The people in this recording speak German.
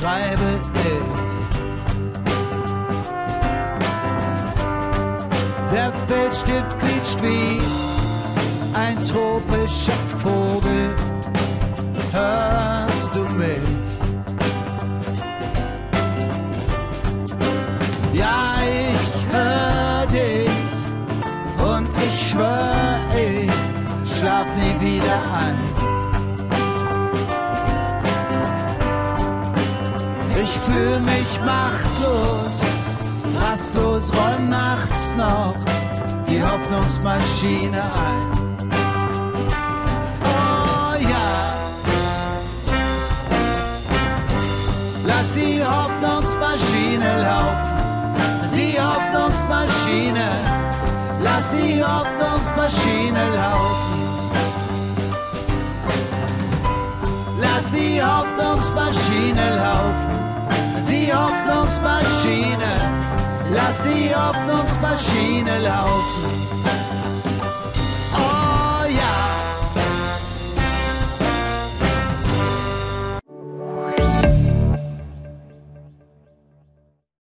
bleibe ich. Der Feldstift quietscht wie ein tropischer Vogel. Hörst du mich? Ja, ich hör dich und ich schwör, ich schlaf nie wieder ein. Ich fühl mich machtlos, rastlos, räum nachts noch die Hoffnungsmaschine ein. Oh lass die Hoffnungsmaschine laufen, die Hoffnungsmaschine, lass die Hoffnungsmaschine laufen. Lass die Hoffnungsmaschine laufen, lass die Hoffnungsmaschine laufen.